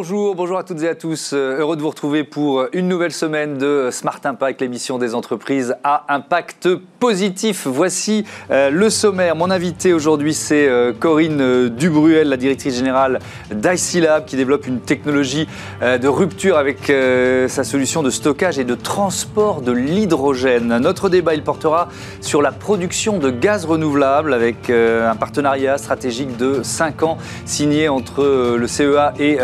Bonjour, à toutes et à tous. Euh, heureux de vous retrouver pour une nouvelle semaine de Smart Impact, l'émission des entreprises à impact positif. Voici euh, le sommaire. Mon invité aujourd'hui, c'est euh, Corinne Dubruel, la directrice générale d'IC Lab, qui développe une technologie de rupture avec sa solution de stockage et de transport de l'hydrogène. Notre débat, il portera sur la production de gaz renouvelable avec un partenariat stratégique de 5 ans signé entre le CEA et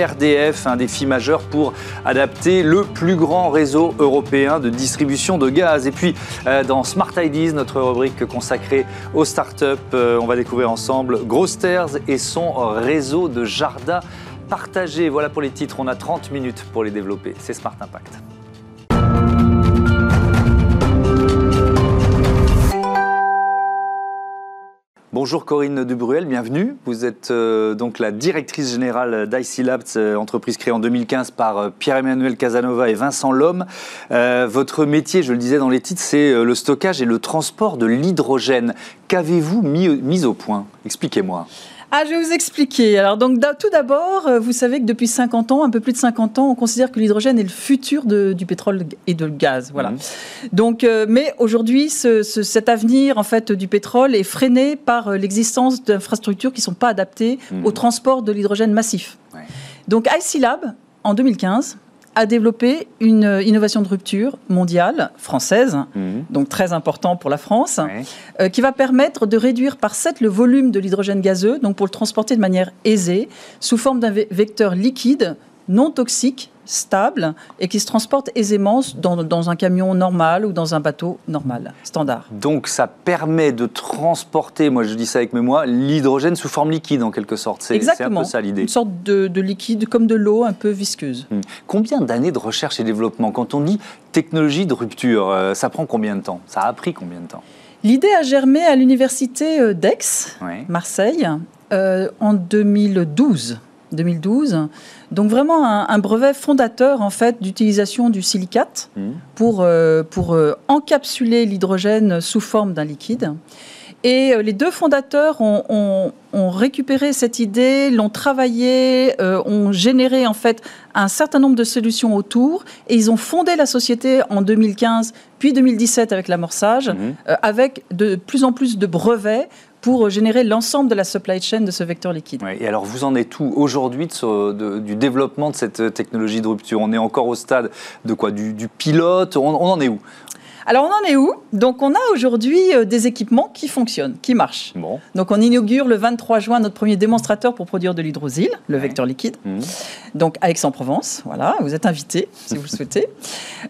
GRDF, un défi majeur pour adapter le plus grand réseau européen de distribution de gaz. Et puis, euh, dans Smart Ideas, notre rubrique consacrée aux startups, euh, on va découvrir ensemble Grosters et son réseau de jardins partagés. Voilà pour les titres, on a 30 minutes pour les développer. C'est Smart Impact. Bonjour Corinne Dubruel, bienvenue. Vous êtes euh, donc la directrice générale d'IC Labs, euh, entreprise créée en 2015 par euh, Pierre-Emmanuel Casanova et Vincent Lhomme. votre métier, je le disais dans les titres, c'est le stockage et le transport de l'hydrogène. Qu'avez-vous mis au point? Expliquez-moi. Ah, je vais vous expliquer. Alors, donc, tout d'abord, euh, vous savez que depuis 50 ans, un peu plus de 50 ans, on considère que l'hydrogène est le futur du pétrole et du gaz. Voilà. Mhm. Donc, euh, mais aujourd'hui, cet avenir en fait du pétrole est freiné par euh, l'existence d'infrastructures qui ne sont pas adaptées mhm. au transport de l'hydrogène massif. Donc, IC Lab, en 2015, a développé une innovation de rupture mondiale, française, mhm. donc très important pour la France, euh, qui va permettre de réduire par 7 le volume de l'hydrogène gazeux, donc pour le transporter de manière aisée, sous forme d'un vecteur liquide non toxique stable et qui se transporte aisément dans, un camion normal ou dans un bateau normal, standard. Donc ça permet de transporter, moi je dis ça avec mes mots, l'hydrogène sous forme liquide en quelque sorte. C'est un peu ça l'idée. Une sorte de, liquide comme de l'eau un peu visqueuse. Hmm. Combien d'années de recherche et développement? Quand on dit technologie de rupture, euh, ça prend combien de temps? Ça a pris combien de temps? L'idée a germé à l'université euh, d'Aix, Marseille, euh, en 2012. 2012. Donc vraiment un, brevet fondateur en fait d'utilisation du silicate mmh. pour, euh, pour euh, encapsuler l'hydrogène sous forme d'un liquide. Et euh, les deux fondateurs ont, ont, récupéré cette idée, l'ont travaillée, ont généré en fait un certain nombre de solutions autour, et ils ont fondé la société en 2015, puis 2017 avec l'amorçage, mmh. avec de plus en plus de brevets pour générer l'ensemble de la supply chain de ce vecteur liquide. et alors vous en êtes où aujourd'hui du développement de cette technologie de rupture? On est encore au stade de quoi? Du, pilote? On, en est où? Alors on en est où? Donc on a aujourd'hui euh, des équipements qui fonctionnent, qui marchent. Bon. Donc on inaugure le 23 juin notre premier démonstrateur pour produire de l'hydrosile, le vecteur liquide. Mmh. Donc à Aix-en-Provence, voilà, vous êtes invité si vous le souhaitez.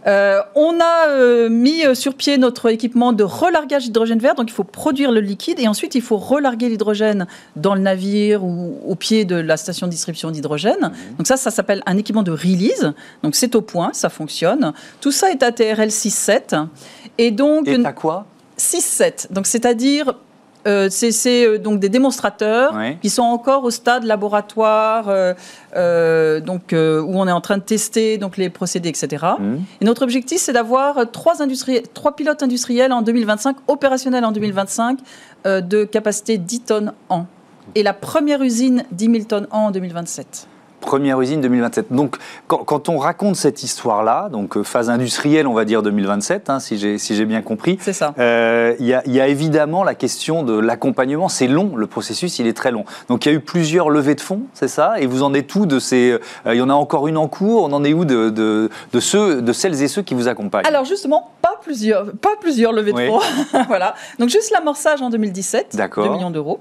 Euh, on a euh, mis sur pied notre équipement de relargage d'hydrogène vert, donc il faut produire le liquide et ensuite il faut relarguer l'hydrogène dans le navire ou au pied de la station de distribution d'hydrogène. Mmh. Donc ça, ça s'appelle un équipement de release. Donc c'est au point, ça fonctionne. Tout ça est à TRL 6.7. Et donc. Et quoi? 6-7. Donc, c'est-à-dire euh, c'est euh, donc des démonstrateurs qui sont encore au stade laboratoire, euh, donc où on est en train de tester donc les procédés, etc. Mmh. Et notre objectif, c'est d'avoir trois, trois pilotes industriels en 2025, opérationnels en 2025, de capacité 10 tonnes an. Et la première usine 10 000 tonnes an en 2027. Première usine 2027. Donc, quand, on raconte cette histoire-là, donc euh, phase industrielle, on va dire 2027, hein, si j'ai si bien compris. C'est ça. Euh, il y, a évidemment la question de l'accompagnement. C'est long, le processus, il est très long. Donc, il y a eu plusieurs levées de fonds, c'est ça? Et vous en êtes où de ces euh, Il y en a encore une en cours? On en est où de, de, de, ceux, de celles et ceux qui vous accompagnent? Alors, justement, pas plusieurs, pas plusieurs levées de fonds. voilà. Donc, juste l'amorçage en 2017, 2 millions d'euros.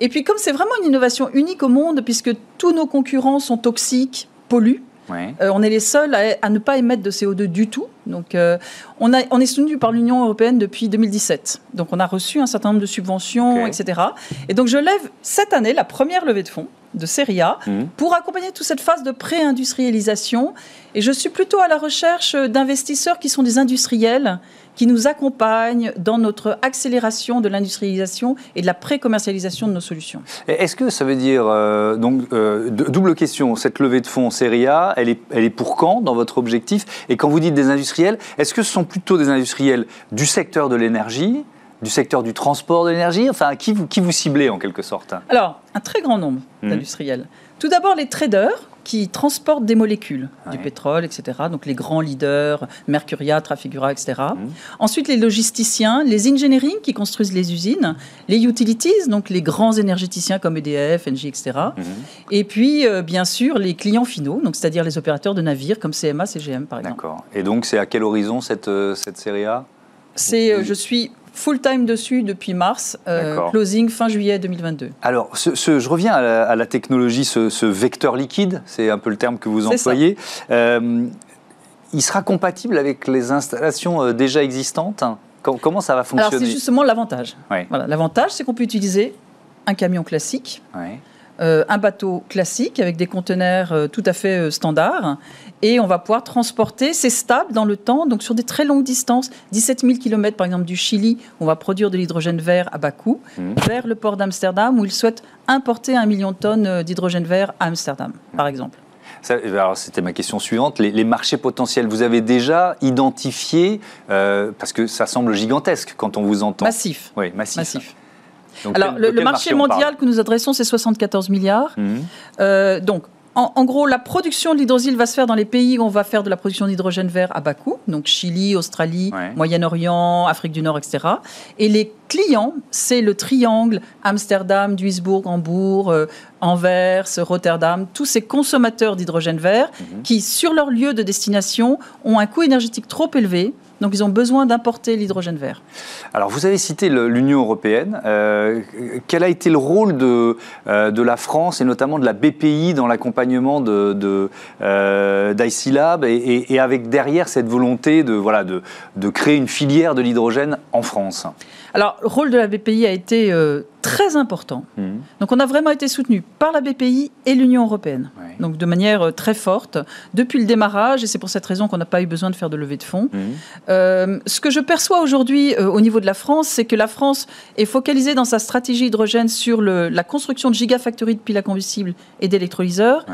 Et puis, comme c'est vraiment une innovation unique au monde, puisque tous nos concurrents sont toxiques, polluent. Euh, on est les seuls à, ne pas émettre de CO2 du tout. Donc, euh, on, a, on, est soutenu par l'Union européenne depuis 2017. Donc, on a reçu un certain nombre de subventions, etc. Et donc, je lève cette année la première levée de fonds de Seria mmh. pour accompagner toute cette phase de pré-industrialisation. Et je suis plutôt à la recherche d'investisseurs qui sont des industriels qui nous accompagne dans notre accélération de l'industrialisation et de la pré-commercialisation de nos solutions. Est-ce que ça veut dire, euh, donc, euh, double question, cette levée de fonds série A, elle est, elle est pour quand dans votre objectif? Et quand vous dites des industriels, est-ce que ce sont plutôt des industriels du secteur de l'énergie du secteur du transport de l'énergie Enfin, qui vous, qui vous ciblez en quelque sorte? Alors, un très grand nombre mmh. d'industriels. Tout d'abord, les traders qui transportent des molécules, du pétrole, etc. Donc les grands leaders, Mercuria, Trafigura, etc. Mhm. Ensuite, les logisticiens, les engineering qui construisent les usines, les utilities, donc les grands énergéticiens comme EDF, Engie, etc. Mhm. Et puis, euh, bien sûr, les clients finaux, donc c'est-à-dire les opérateurs de navires comme CMA, CGM, par exemple. D'accord. Et donc, c'est à quel horizon cette, euh, cette série A? C'est, euh, je suis full-time dessus depuis mars, euh, closing fin juillet 2022. Alors, ce- ce- je reviens à la, à la technologie, ce, ce vecteur liquide, c'est un peu le terme que vous employez. Euh, il sera compatible avec les installations euh, déjà existantes? Com- Comment ça va Alors, fonctionner? c'est justement l'avantage. Ouais. Voilà, l'avantage, c'est qu'on peut utiliser un camion classique, Ouais. euh, un bateau classique avec des conteneurs euh, tout à fait euh, standards. Et on va pouvoir transporter, c'est stable dans le temps, donc sur des très longues distances, 17 000 km par exemple du Chili, on va produire de l'hydrogène vert à bas coût, Mhm. vers le port d'Amsterdam, où ils souhaitent importer un million de tonnes euh, d'hydrogène vert à Amsterdam, par exemple. Alors, c'était ma question suivante. Les, les marchés potentiels, vous avez déjà identifié, euh, parce que ça semble gigantesque quand on vous entend. Massif. Oui, massif. Massif. Donc, Alors, quel- le, marché mondial que nous adressons, c'est 74 milliards. Euh, donc, en, en gros, la production de l'hydrosyle va se faire dans les pays où on va faire de la production d'hydrogène vert à bas coût, donc Chili, Australie, Ouais. Moyen-Orient, Afrique du Nord, etc. Et les clients, c'est le triangle Amsterdam, Duisbourg, Hambourg, euh, Anvers, Rotterdam, tous ces consommateurs d'hydrogène vert Mhm. qui, sur leur lieu de destination, ont un coût énergétique trop élevé. Donc, ils ont besoin d'importer l'hydrogène vert. Alors, vous avez cité l'Union européenne. Euh, quel a été le rôle de, euh, de la France et notamment de la BPI dans l'accompagnement de, de, euh, d'IC Lab et, et- et avec derrière cette volonté de, voilà, de, de créer une filière de l'hydrogène en France? Alors, le rôle de la BPI a été très important. Mhm. Donc on a vraiment été soutenu par la BPI et l'Union européenne. Ouais. Donc de manière euh, très forte depuis le démarrage, et c'est pour cette raison qu'on n'a pas eu besoin de faire de levée de fonds. Mhm. Euh, ce que je perçois aujourd'hui euh, au niveau de la France, c'est que la France est focalisée dans sa stratégie hydrogène sur le- la construction de gigafactories de piles à combustible et d'électrolyseurs,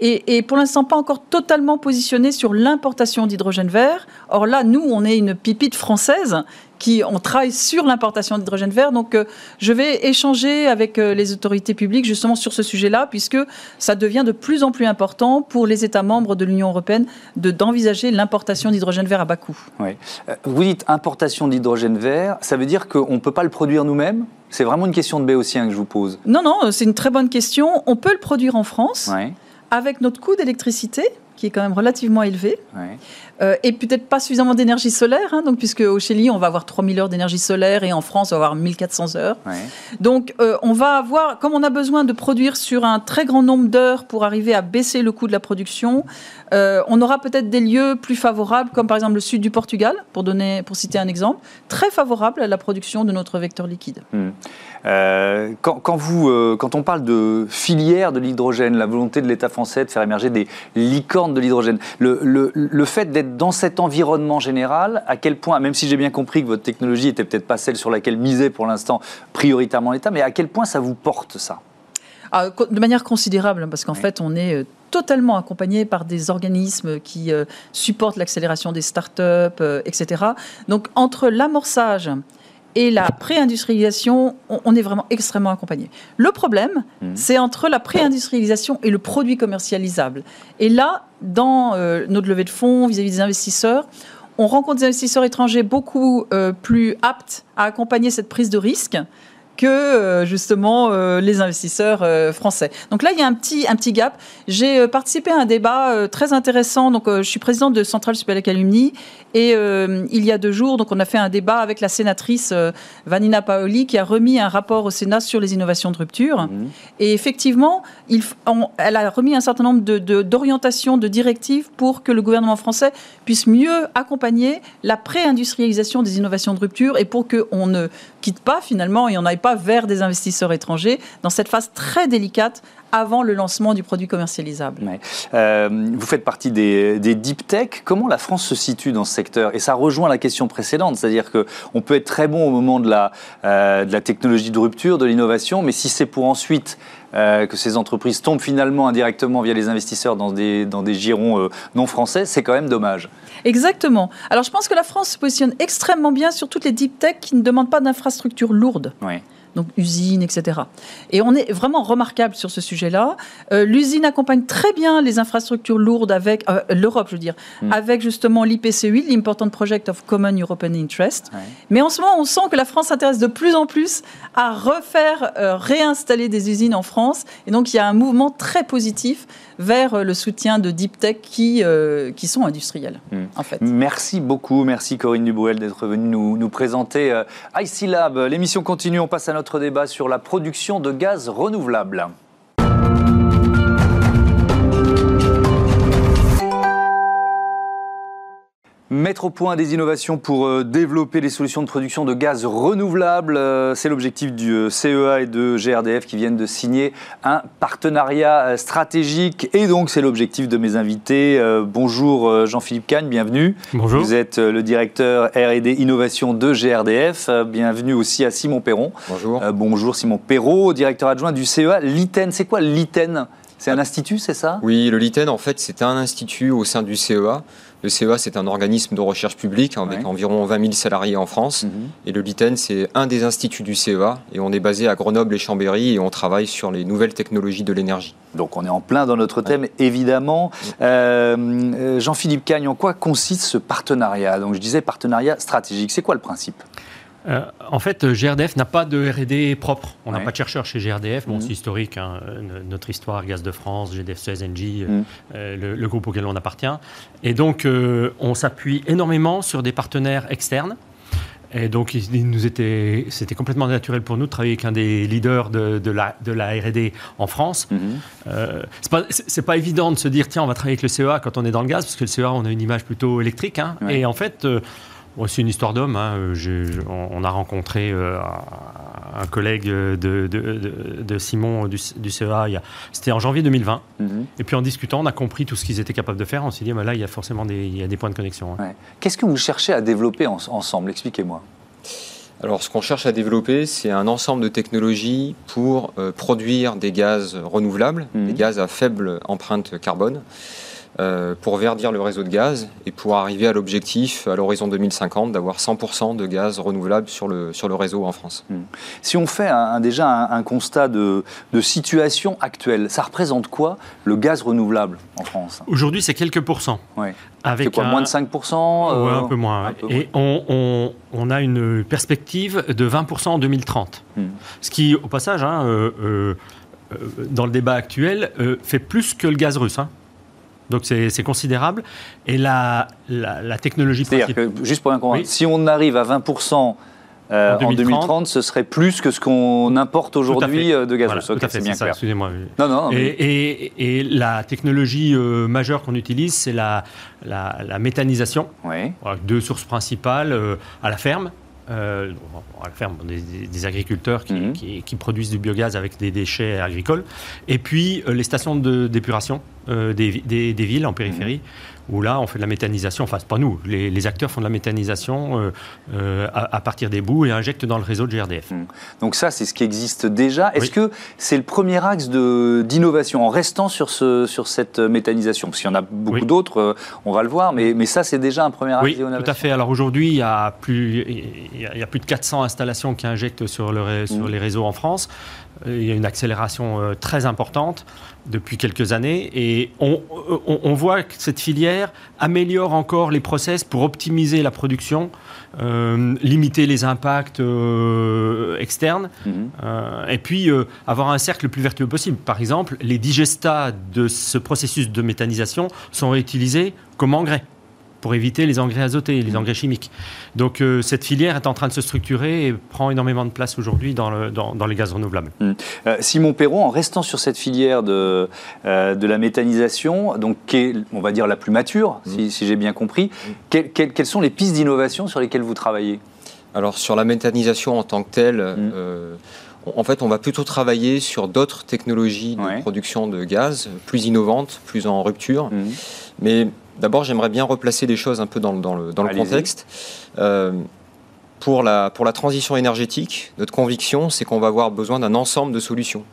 et, et pour l'instant pas encore totalement positionnée sur l'importation d'hydrogène vert. Or là, nous, on est une pipite française qui on travaille sur l'importation d'hydrogène vert. Donc, euh, je vais échanger avec euh, les autorités publiques justement sur ce sujet-là, puisque ça devient de plus en plus important pour les États membres de l'Union européenne de d'envisager l'importation d'hydrogène vert à bas coût. Ouais. Euh, Vous dites importation d'hydrogène vert, ça veut dire qu'on ne peut pas le produire nous-mêmes? C'est vraiment une question de béotien que je vous pose. Non, non, c'est une très bonne question. On peut le produire en France avec notre coût d'électricité qui est quand même relativement élevé. ouais. Euh, et peut-être pas suffisamment d'énergie solaire, hein, donc puisque au Chili on va avoir 3000 heures d'énergie solaire et en France on va avoir 1400 heures. ouais. Donc euh, on va avoir, comme on a besoin de produire sur un très grand nombre d'heures pour arriver à baisser le coût de la production, euh, on aura peut-être des lieux plus favorables, comme par exemple le sud du Portugal, pour donner, pour citer un exemple, très favorable à la production de notre vecteur liquide. Hmm. Quand, quand vous, quand on parle de filière de l'hydrogène, la volonté de l'État français de faire émerger des licornes de l'hydrogène, le, le- le fait d'être dans cet environnement général, à quel point, même si j'ai bien compris que votre technologie était peut-être pas celle sur laquelle misait pour l'instant prioritairement l'État, mais à quel point ça vous porte ça? Ah, de manière considérable, parce qu'en Oui. fait, on est euh, totalement accompagné par des organismes qui euh, supportent l'accélération des startups, euh, etc. Donc, entre l'amorçage et la pré-industrialisation, on, est vraiment extrêmement accompagné. Le problème, Mhm. c'est entre la pré-industrialisation et le produit commercialisable. Et là, dans euh, notre levée de fonds vis-à-vis des investisseurs, on rencontre des investisseurs étrangers beaucoup euh, plus aptes à accompagner cette prise de risque que euh, justement euh, les investisseurs euh, français. Donc là, il y a un petit, un petit gap. J'ai participé à un débat très intéressant. Donc, je suis présidente de Centrale Supélec Alumni et euh, il y a deux jours, donc on a fait un débat avec la sénatrice euh, Vanina Paoli qui a remis un rapport au Sénat sur les innovations de rupture. Mhm. Et effectivement, il f- on- elle a remis un certain nombre de- de- d'orientations, de, directives pour que le gouvernement français puisse mieux accompagner la pré-industrialisation des innovations de rupture et pour qu'on ne quitte pas finalement et on n'aille pas vers des investisseurs étrangers dans cette phase très délicate avant le lancement du produit commercialisable. Ouais. Euh, vous faites partie des, des deep tech. Comment la France se situe dans ce secteur? Et ça rejoint la question précédente, c'est-à-dire que on peut être très bon au moment de la, euh, de la technologie de rupture, de l'innovation, mais si c'est pour ensuite euh, que ces entreprises tombent finalement indirectement via les investisseurs dans des, dans des girons euh, non français, c'est quand même dommage. Exactement. Alors je pense que la France se positionne extrêmement bien sur toutes les deep tech qui ne demandent pas d'infrastructures lourdes. Oui. Donc usines, etc. Et on est vraiment remarquable sur ce sujet-là. Euh, l'usine accompagne très bien les infrastructures lourdes avec euh, l'Europe, je veux dire, hmm. avec justement l'IPC8, l'Important Project of Common European Interest. Mais en ce moment, on sent que la France s'intéresse de plus en plus à refaire, euh, réinstaller des usines en France. Et donc, il y a un mouvement très positif vers le soutien de deep tech qui, qui sont industriels, hmm. en fait. Merci beaucoup. Merci Corinne Dubrouel d'être venue nous, nous présenter IC Lab. L'émission continue. On passe à notre débat sur la production de gaz renouvelable. Mettre au point des innovations pour euh, développer des solutions de production de gaz renouvelable, euh, c'est l'objectif du euh, CEA et de GRDF qui viennent de signer un partenariat stratégique et donc c'est l'objectif de mes invités. Bonjour Jean-Philippe Cagne, bienvenue. Bonjour. Vous êtes le directeur R&D Innovation de GRDF. Bienvenue aussi à Simon Perron. Bonjour. Bonjour Simon Perrault, directeur adjoint du CEA. L'ITEN, c'est quoi l'ITEN C'est un institut, c'est ça? Oui, le LITEN en fait c'est un institut au sein du CEA le CEA, c'est un organisme de recherche publique avec environ 20 000 salariés en France. Mhm. Et le LITEN, c'est un des instituts du CEA. Et on est basé à Grenoble et Chambéry et on travaille sur les nouvelles technologies de l'énergie. Donc on est en plein dans notre thème, évidemment. Euh, euh, Jean-Philippe Cagne, en quoi consiste ce partenariat? Donc je disais partenariat stratégique. C'est quoi le principe? Euh, en fait, GRDF n'a pas de R&D propre. On n'a pas de chercheurs chez GRDF. Bon, mhm. c'est historique, hein, notre histoire, Gaz de France, GDF Suez, Engie, mhm. euh, le, groupe auquel on appartient. Et donc, euh, on s'appuie énormément sur des partenaires externes. Et donc, il nous était, c'était complètement naturel pour nous de travailler avec un des leaders de, la, de la R&D en France. Mhm. c'est pas, pas, évident de se dire, tiens, on va travailler avec le CEA quand on est dans le gaz, parce que le CEA, on a une image plutôt électrique. Hein. Et en fait, c'est une histoire d'homme. Hein. On a rencontré euh, un collègue de, Simon du, CEA, c'était en janvier 2020. Mhm. Et puis en discutant, on a compris tout ce qu'ils étaient capables de faire. On s'est dit, bah là, il y a forcément des, il y a des points de connexion. Hein. Qu'est-ce que vous cherchez à développer ensemble? Expliquez-moi. Alors, ce qu'on cherche à développer, c'est un ensemble de technologies pour euh, produire des gaz renouvelables, mhm. des gaz à faible empreinte carbone. Euh, pour verdir le réseau de gaz et pour arriver à l'objectif à l'horizon 2050 d'avoir 100% de gaz renouvelable sur le, sur le réseau en France. Hmm. Si on fait un, déjà un, constat de, de, situation actuelle, ça représente quoi le gaz renouvelable en France? Aujourd'hui, c'est quelques pourcents. Ouais. Avec quoi, moins de 5% euh, un peu moins. et On, on, on, a une perspective de 20% en 2030. Hmm. Ce qui, au passage, hein, euh, dans le débat actuel, fait plus que le gaz russe. Hein. Donc c'est considérable. Et la, la, technologie C'est-à-dire que, juste pour un oui. si on arrive à 20% euh, en, 2030, ce serait plus que ce qu'on importe aujourd'hui euh, de gaz voilà, fait, c'est bien clair. Excusez-moi. Non, non. Et, et, la technologie euh, majeure qu'on utilise, c'est la, la, méthanisation. Oui. deux sources principales à la ferme. Euh, à la ferme, des, des agriculteurs qui, mhm. qui, qui, produisent du biogaz avec des déchets agricoles, et puis les stations d'épuration euh, des, des, des, villes en périphérie, où là, on fait de la méthanisation, enfin, c'est pas nous, les, acteurs font de la méthanisation euh, euh, à, partir des bouts et injectent dans le réseau de GRDF. Hmm. Donc ça, c'est ce qui existe déjà. Est-ce que c'est le premier axe d'innovation, en restant sur, ce, sur cette méthanisation? Parce qu'il y en a beaucoup d'autres, on va le voir, mais, mais ça, c'est déjà un premier axe Oui, tout à fait. Alors aujourd'hui, il y, a plus, il y a plus de 400 installations qui injectent sur, le, sur hmm. les réseaux en France. Il y a une accélération très importante depuis quelques années et on, on, voit que cette filière améliore encore les process pour optimiser la production, euh, limiter les impacts euh, externes mhm. euh, et puis avoir un cercle le plus vertueux possible. Par exemple, les digestats de ce processus de méthanisation sont réutilisés comme engrais pour éviter les engrais azotés, les mmh. engrais chimiques. Donc euh, cette filière est en train de se structurer et prend énormément de place aujourd'hui dans, le, dans, les gaz renouvelables. Mmh. Euh, Simon Perron, en restant sur cette filière de, euh, de la méthanisation, donc qui est, on va dire, la plus mature, mmh. si, j'ai bien compris, quelles sont les pistes d'innovation sur lesquelles vous travaillez? Alors sur la méthanisation en tant que telle, en fait, on va plutôt travailler sur d'autres technologies de production de gaz, plus innovantes, plus en rupture. Mais D'abord, j'aimerais bien replacer les choses un peu dans, le, contexte. Euh, pour, la, pour la transition énergétique, notre conviction, c'est qu'on va avoir besoin d'un ensemble de solutions.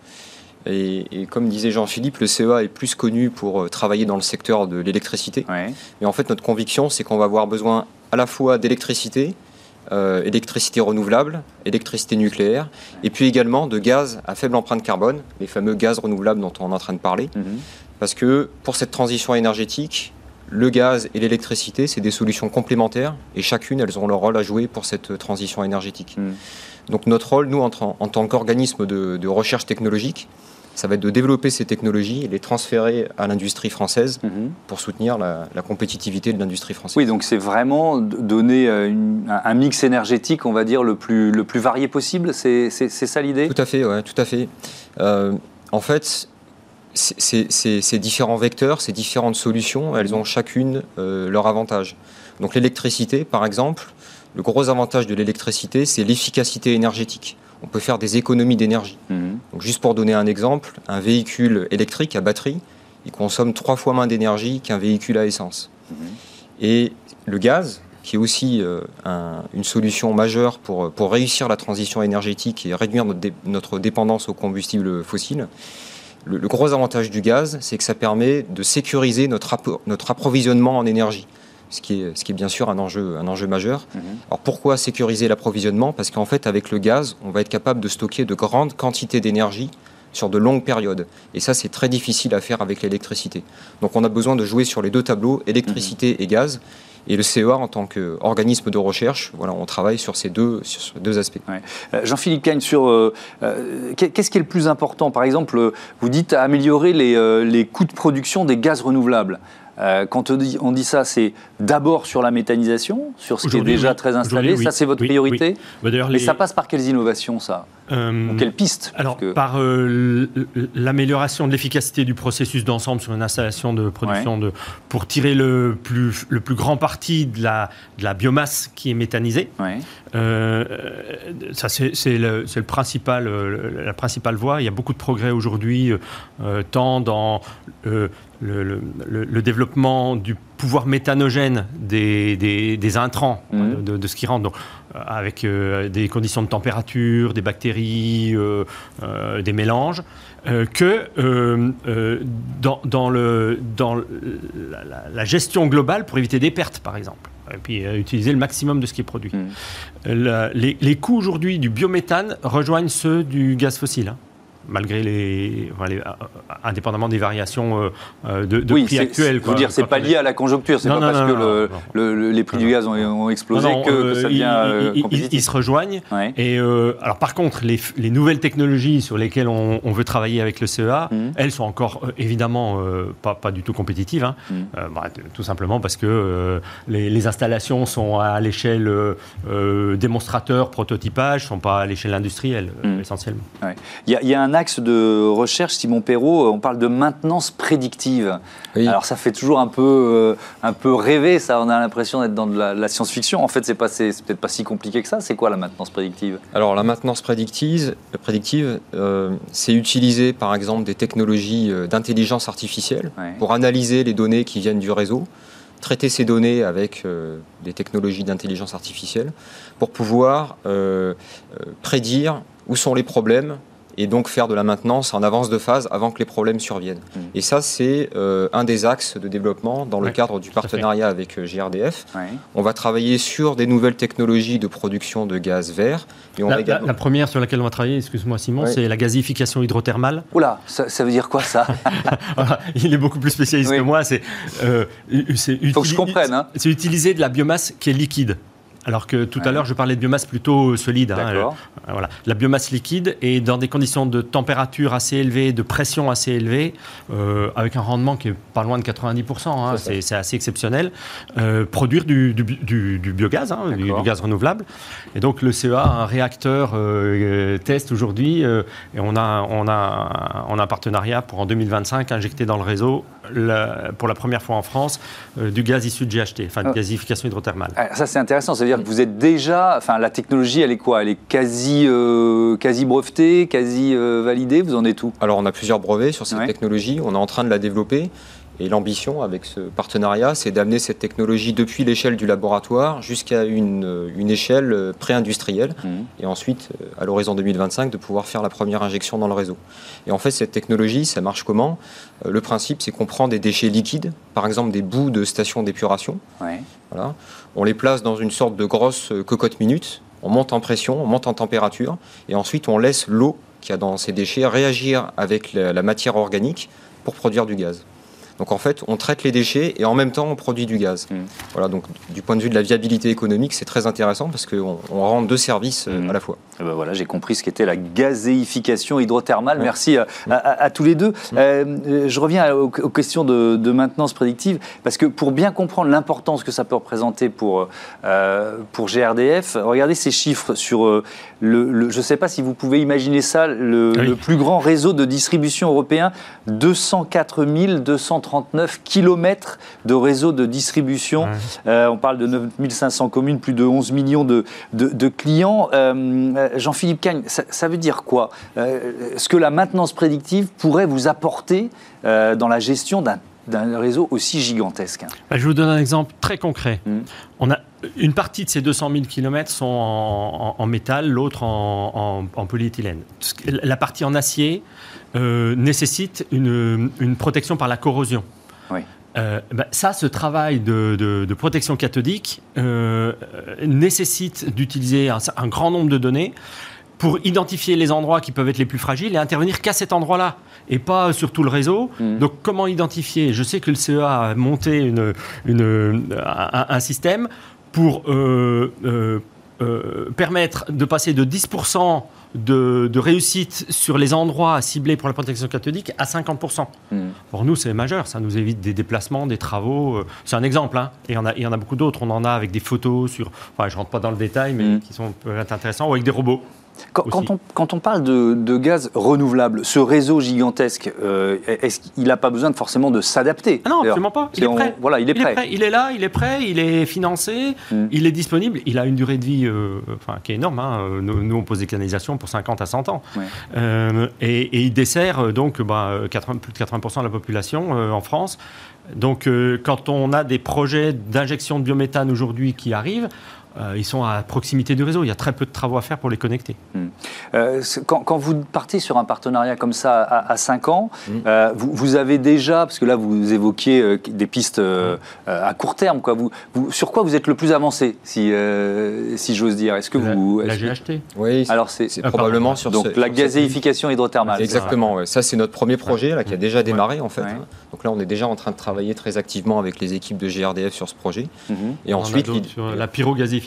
Et, comme disait Jean-Philippe, le CEA est plus connu pour euh, travailler dans le secteur de l'électricité. Mais en fait, notre conviction, c'est qu'on va avoir besoin à la fois d'électricité, euh, électricité renouvelable, électricité nucléaire, et puis également de gaz à faible empreinte carbone, les fameux gaz renouvelables dont on est en train de parler. Mhm. Parce que pour cette transition énergétique, le gaz et l'électricité, c'est des solutions complémentaires, et chacune, elles ont leur rôle à jouer pour cette transition énergétique. Mhm. Donc notre rôle, nous, en, tant qu'organisme de recherche technologique, ça va être de développer ces technologies et les transférer à l'industrie française mhm. pour soutenir la, compétitivité de l'industrie française. Oui, donc c'est vraiment donner euh, un mix énergétique, on va dire, le plus, le plus varié possible. C'est ça l'idée? Tout à fait, ouais, tout à fait. Euh, en fait, ces différents vecteurs, ces différentes solutions, elles ont chacune euh, leur avantage. Donc l'électricité, par exemple, le gros avantage de l'électricité, c'est l'efficacité énergétique on peut faire des économies d'énergie. Mhm. juste pour donner un exemple, un véhicule électrique à batterie, il consomme trois fois moins d'énergie qu'un véhicule à essence. Mhm. Et le gaz, qui est aussi euh, une solution majeure pour, pour réussir la transition énergétique et réduire notre, dépendance aux combustibles fossiles, le, gros avantage du gaz, c'est que ça permet de sécuriser notre, notre approvisionnement en énergie ce qui est, ce qui est bien sûr un enjeu, un enjeu majeur. Mhm. Alors pourquoi sécuriser l'approvisionnement? Parce qu'en fait, avec le gaz, on va être capable de stocker de grandes quantités d'énergie sur de longues périodes. Et ça, c'est très difficile à faire avec l'électricité. Donc on a besoin de jouer sur les deux tableaux, électricité mhm. et gaz. Et le CEA, en tant qu'organisme de recherche, voilà, on travaille sur ces deux, sur deux aspects. Euh, Jean-Philippe Cagne, sur euh, euh, qu'est-ce qui est le plus important? Par exemple, vous dites améliorer les, les coûts de production des gaz renouvelables. Euh, quand on dit, on dit ça, c'est d'abord sur la méthanisation, sur ce qui est déjà très installé. Ça, c'est votre priorité. Bah, Mais ça passe par quelles innovations, ça? Euh, Quelles pistes Alors, par euh, l'amélioration de l'efficacité du processus d'ensemble sur une installation de production de, pour tirer le plus, le plus grand parti de la, de la biomasse qui est méthanisée. ça, c'est le, le, principal, la principale voie. Il y a beaucoup de progrès aujourd'hui, tant dans le, le, développement du pouvoir méthanogène des, des, intrants, mhm. de, ce qui rentre, donc, euh, avec euh, des conditions de température, des bactéries, euh, des mélanges, que dans, dans, le, dans la, gestion globale pour éviter des pertes, par exemple. Et puis utiliser le maximum de ce qui est produit. Les, les, coûts aujourd'hui du biométhane rejoignent ceux du gaz fossile. Hein malgré les, euh, indépendamment des variations euh, euh, de, prix actuels. Quoi, vous dire, c'est pas lié à la conjoncture, c'est pas parce que le, les prix du gaz ont, explosé que, ça devient ils, ils, se rejoignent. Et alors par contre, les, les, nouvelles technologies sur lesquelles on, veut travailler avec le CEA, mhm. elles sont encore évidemment pas, pas, du tout compétitives. Hein. Mhm. Bah, tout simplement parce que les, installations sont à l'échelle démonstrateur, prototypage, sont pas à l'échelle industrielle mhm. essentiellement. Il y, y, a un axe de recherche, Simon Perrault, on parle de maintenance prédictive. Alors ça fait toujours un peu, euh, un peu rêver, ça. On a l'impression d'être dans de la, science-fiction. En fait, c'est peut-être pas si compliqué que ça. C'est quoi la maintenance prédictive? Alors la maintenance prédictive, prédictive euh, c'est utiliser par exemple des technologies euh, d'intelligence artificielle pour analyser les données qui viennent du réseau traiter ces données avec des technologies d'intelligence artificielle pour pouvoir prédire où sont les problèmes et donc faire de la maintenance en avance de phase avant que les problèmes surviennent. Mm. Et ça, c'est euh, un des axes de développement dans le cadre du partenariat avec euh, GRDF. On va travailler sur des nouvelles technologies de production de gaz vert. Et on la, la, première sur laquel on va travailler, excuse-moi Simon, c'est la gazification hydrothermale. Oula, ça, ça veut dire quoi ça Il est beaucoup plus spécialiste que moi. C'est, euh, Faut que je comprenne. Hein. C'est utiliser de la biomasse qui est liquide. Alors que tout à l'heure, je parlais de biomasse plutôt solide. Hein, euh, voilà. La biomasse liquide est dans des conditions de température assez élevées, de pression assez élevée, euh, avec un rendement qui est pas loin de 90%. Hein, c'est assez exceptionnel. Euh, produire du, biogaz, hein, du, gaz renouvelable. Et donc le CEA, un réacteur test aujourd'hui, et on a, on, a, on a un partenariat pour en 2025 injecter dans le réseau, pour la première fois en France, du gaz issu de GHT, enfin de gazification hydrothermale. Ah, ça c'est intéressant, ça veut dire que vous êtes déjà, enfin la technologie, elle est quoi? Elle est quasi, euh, quasi brevetée, quasi euh, validée? Vous en êtes où? Alors on a plusieurs brevets sur cette technologie, on est en train de la développer. Et l'ambition avec ce partenariat, c'est d'amener cette technologie depuis l'échelle du laboratoire jusqu'à une, une, échelle pré-industrielle. Mmh. Et ensuite, à l'horizon 2025, de pouvoir faire la première injection dans le réseau. Et en fait, cette technologie, ça marche comment? Le principe, c'est qu'on prend des déchets liquides, par exemple des bouts de stations d'épuration. Voilà. On les place dans une sorte de grosse cocotte minute. On monte en pression, on monte en température. Et ensuite, on laisse l'eau qu'il y a dans ces déchets réagir avec la matière organique pour produire du gaz. Donc en fait, on traite les déchets et en même temps, on produit du gaz. Mmh. Voilà, donc du point de vue de la viabilité économique, c'est très intéressant parce qu'on on rend deux services euh, mmh. à la fois. ben voilà, j'ai compris ce qu'était la gazéification hydrothermale. Merci à, tous les deux. Mmh. Euh, je reviens aux, questions de, maintenance prédictive parce que pour bien comprendre l'importance que ça peut représenter pour, euh, pour GRDF, regardez ces chiffres sur le, je ne sais pas si vous pouvez imaginer ça, le, le plus grand réseau de distribution européen, 204 230 39 km de réseau de distribution. Euh, on parle de 9500 communes, plus de 11 millions de, de, clients. Euh, euh, Jean-Philippe Cagne, ça, veut dire quoi? Ce que la maintenance prédictive pourrait vous apporter dans la gestion d'un réseau aussi gigantesque? Bah, Je vous donne un exemple très concret. Mmh. On a une partie de ces 200 000 km sont en, métal, l'autre en, en, polyéthylène. La partie en acier, euh, nécessite une, une, protection par la corrosion. Oui. Euh, bah, ça, ce travail de, de, protection cathodique euh, nécessite d'utiliser un, un, grand nombre de données pour identifier les endroits qui peuvent être les plus fragiles et intervenir qu'à cet endroit-là et pas sur tout le réseau. Mm. Donc comment identifier? Je sais que le CEA a monté une, une, un, un, système pour euh, permettre de passer de 10% de, réussite sur les endroits ciblés pour la protection cathodique à 50%. Hmm. Pour nous, c'est majeur. Ça nous évite des déplacements, des travaux. Euh, c'est un exemple. Hein. Et il y, en a, il y en a beaucoup d'autres. On en a avec des photos sur. Enfin, je rentre pas dans le détail, mais hmm. qui sont, peuvent être intéressants, ou avec des robots. Quand, on, quand, on, parle de, gaz renouvelable, ce réseau gigantesque, euh, est-ce qu'il n'a pas besoin de, forcément de s'adapter ah Non, absolument pas. Il est, prêt. voilà, il est, prêt. Il est là, il est prêt, il est financé, hmm. il est disponible. Il a une durée de vie euh, enfin, qui est énorme. Hein. Nous, on pose des canalisations pour 50 à 100 ans. Euh, et, il dessert donc bah, 80, plus de 80% de la population en France. Donc, quand on a des projets d'injection de biométhane aujourd'hui qui arrivent, euh, ils sont à proximité du réseau. Il y a très peu de travaux à faire pour les connecter. Hmm. Euh, quand, vous partez sur un partenariat comme ça à, 5 ans, hmm. euh, vous, avez déjà, parce que là vous évoquiez des pistes à court terme, quoi. Vous, sur quoi vous êtes le plus avancé, si, si j'ose dire? Est-ce que vous. La GHT Oui, alors c'est probablement sur Donc la gazéification hydrothermale. Exactement, ça c'est notre premier projet là, qui a déjà démarré en fait. Hein. Donc là on est déjà en train de travailler très activement avec les équipes de GRDF sur ce projet. Mhm. Et ensuite. la pyrogazéification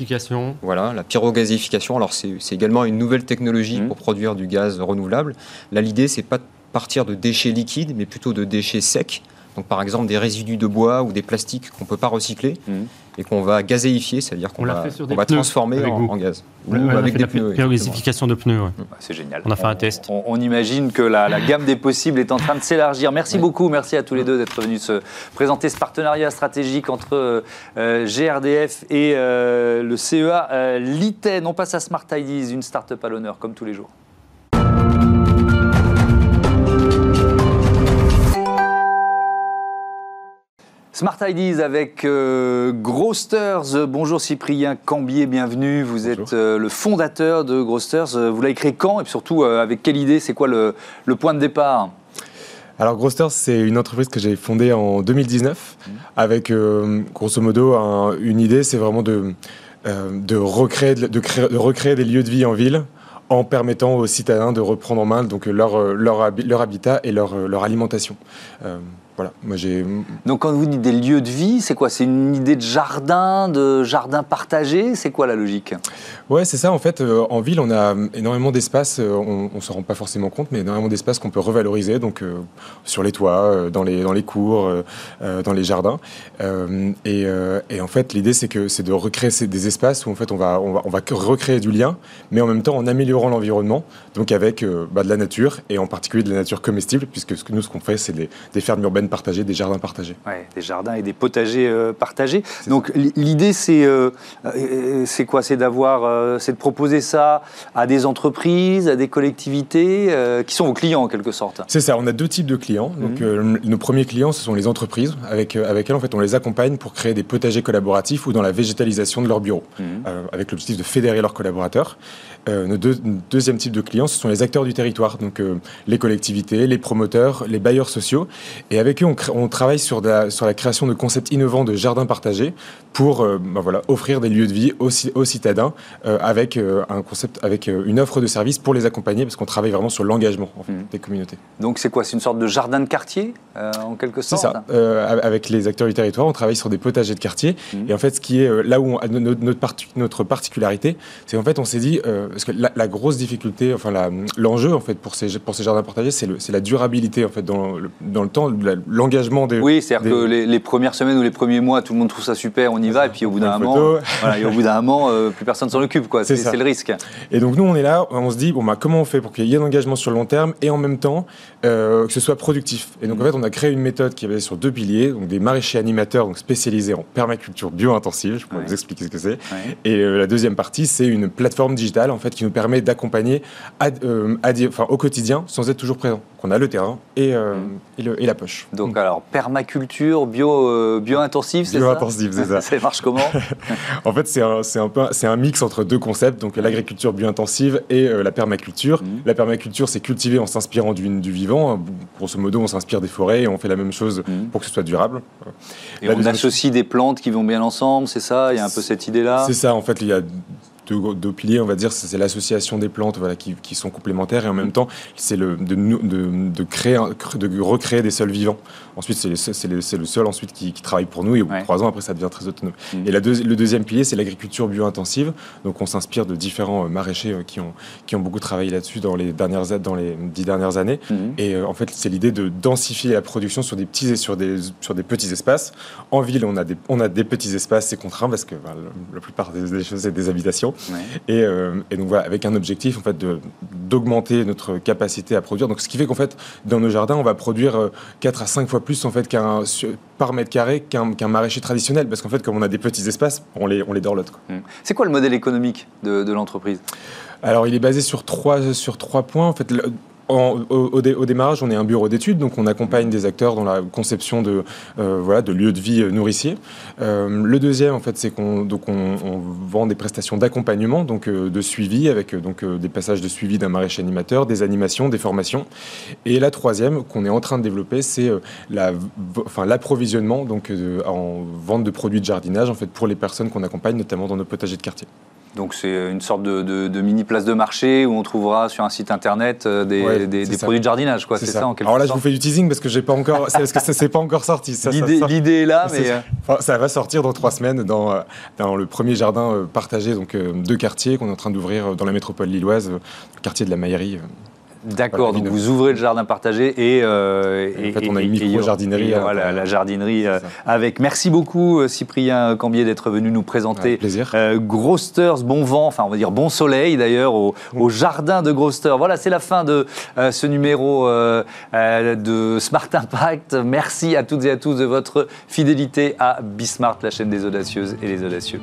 voilà, la pyrogazéification. Alors, c'est également une nouvelle technologie mmh. pour produire du gaz renouvelable. Là, l'idée, c'est pas de partir de déchets liquides, mais plutôt de déchets secs. Donc, par exemple, des résidus de bois ou des plastiques qu'on ne peut pas recycler. Mmh et qu'on va gazéifier, c'est-à-dire qu'on va, on va transformer en, gaz. avec des pneus. de pneus, C'est génial. On a fait un test. On, imagine que la, gamme des possibles est en train de s'élargir. Merci beaucoup, merci à tous les deux d'être venus se présenter ce partenariat stratégique entre euh, GRDF et euh, le CEA euh, Liten. On passe à Smart Ideas, une start-up à l'honneur, comme tous les jours. Smart Ideas avec euh, Grosters. Bonjour Cyprien Cambier, bienvenue. Vous êtes euh, le fondateur de Grosters. Euh, vous l'avez créé quand? Et surtout avec quelle idée? C'est quoi le, point de départ? Alors Grosters, c'est une entreprise que j'ai fondée en 2019 mmh. avec grosso modo une idée, c'est vraiment de, de, recréer, de, créer, de recréer des lieux de vie en ville en permettant aux citadins de reprendre en main donc leur, leur, leur habitat et leur, leur alimentation. Voilà, moi j'ai. Donc quand vous dites des lieux de vie, c'est quoi? C'est une idée de jardin, de jardin partagé? C'est quoi la logique? Ouais, c'est ça. En fait, euh, en ville, on a énormément d'espaces. Euh, on, ne s'en rend pas forcément compte, mais énormément d'espaces qu'on peut revaloriser. Donc euh, sur les toits, dans les dans les cours, dans les jardins. Et, et, en fait, l'idée c'est que c'est de recréer des espaces où en fait on va on va on va recréer du lien, mais en même temps en améliorant l'environnement. Donc avec bah, de la nature et en particulier de la nature comestible, puisque nous ce qu'on fait c'est des, des fermes urbaines domaines partagés, des jardins partagés. Ouais, des jardins et des potagers partagés. Donc l'idée, c'est c'est quoi? C'est d'avoir, c'est de proposer ça à des entreprises, à des collectivités qui sont vos clients en quelque sorte. C'est ça. On a deux types de clients. Donc mhm. nos premiers clients, ce sont les entreprises avec avec elles en fait on les accompagne pour créer des potagers collaboratifs ou dans la végétalisation de leur bureau, mhm. avec l'objectif de fédérer leurs collaborateurs. Euh, notre deuxième type de clients, ce sont les acteurs du territoire, donc euh, les collectivités, les promoteurs, les bailleurs sociaux. Et avec eux, on, travaille sur, la, sur la création de concepts innovants de jardins partagés pour euh, ben voilà, offrir des lieux de vie aux, aux citadins avec un concept, avec une offre de services pour les accompagner, parce qu'on travaille vraiment sur l'engagement mmh. des communautés. Donc c'est quoi? C'est une sorte de jardin de quartier, en quelque sorte? C'est ça. avec les acteurs du territoire, on travaille sur des potagers de quartier. Mmh. Et en fait, ce qui est là où notre, notre, notre particularité, c'est qu'en fait, on s'est dit, parce que la, grosse difficulté, enfin l'enjeu en fait pour ces, pour ces jardins partagés, c'est la durabilité en fait dans le, dans le temps, l'engagement des. Oui, c'est-à-dire que les, premières semaines ou les premiers mois, tout le monde trouve ça super, on y va, et puis au bout d'un moment, voilà, et au bout d'un moment, euh, plus personne s'en occupe, quoi. C'est le risque. Et donc nous, on est là, on se dit bon bah comment on fait pour qu'il y ait un engagement sur le long terme et en même temps euh, que ce soit productif? Et donc en fait, on a créé une méthode qui est basée sur deux piliers, donc des maraîchers animateurs, donc spécialisés en permaculture bio-intensive. Je pourrais vous expliquer ce que c'est. Et euh, la deuxième partie, c'est une plateforme digitale en fait qui nous permet d'accompagner euh, au quotidien sans être toujours présent. qu'on a le terrain et, euh, mm. et, la poche. Donc alors permaculture, bio, euh, bio-intensif, c'est bio intensif, c'est ça. ça marche comment En fait, c'est un, un, peu, un mix entre deux concepts, donc l'agriculture bio-intensive et la permaculture. Mm. La permaculture, c'est cultiver en s'inspirant du, du, vivant. Grosso modo, on s'inspire des forêts et on fait la même chose mm. pour que ce soit durable. Et on associe des plantes qui vont bien ensemble, c'est ça? Il y a un peu cette idée-là? C'est ça, en fait, il y a deux, piliers, on va dire, c'est l'association des plantes voilà, qui, qui, sont complémentaires et en même temps, c'est de, de, de, créer, de recréer des sols vivants. Ensuite, c'est le, le, sol ensuite qui, travaille pour nous et au bout de trois ans, après, ça devient très autonome. Mmh. Et la le deuxième pilier, c'est l'agriculture bio-intensive. Donc, on s'inspire de différents euh, maraîchers euh, qui ont, qui ont beaucoup travaillé là-dessus dans les, dernières, dans les dix dernières années. Mmh. Et euh, en fait, c'est l'idée de densifier la production sur des petits et sur des, sur des petits espaces. En ville, on a des, on a des petits espaces, c'est contraint parce que la plupart des, choses, c'est des habitations. Et, et, donc, voilà, avec un objectif, en fait, d'augmenter notre capacité à produire. Donc, ce qui fait qu'en fait, dans nos jardins, on va produire 4 à 5 fois plus en fait qu'un par mètre carré qu'un maraîcher traditionnel parce qu'en fait comme on a des petits espaces on les on les dorlote. Mmh. C'est quoi le modèle économique de, de l'entreprise? Alors il est basé sur trois sur trois points en fait au, démarrage, on est un bureau d'études, donc on accompagne des acteurs dans la conception de, euh, de lieux de vie euh, nourriciers. Euh, le deuxième, en fait, c'est qu'on donc on, vend des prestations d'accompagnement, donc de suivi, avec donc des passages de suivi d'un maraîcher animateur, des animations, des formations. Et la troisième, qu'on est en train de développer, c'est enfin, l'approvisionnement, donc en vente de produits de jardinage, en fait, pour les personnes qu'on accompagne, notamment dans nos potagers de quartier. Donc c'est une sorte de, mini place de marché où on trouvera sur un site internet euh, des, produits de jardinage, quoi. C'est ça. en Alors là, je vous fais du teasing parce que j'ai pas encore, parce que ça s'est pas encore sorti. L'idée est là, mais euh, ça va sortir dans trois semaines dans, euh, dans le premier jardin partagé donc de quartier qu'on est en train d'ouvrir dans la métropole lilloise, le quartier de la Maillerie. D'accord, donc vous ouvrez le jardin partagé et, euh, en fait, on a une micro-jardinerie. Voilà, la jardinerie euh, avec. Merci beaucoup, euh, Cyprien Cambier, d'être venu nous présenter plaisir. Grosters, bon vent, enfin on va dire bon soleil d'ailleurs, au, jardin de Grosters. Voilà, c'est la fin de ce numéro de Smart Impact. Merci à toutes et à tous de votre fidélité à Bismart, la chaîne des audacieuses et les audacieux.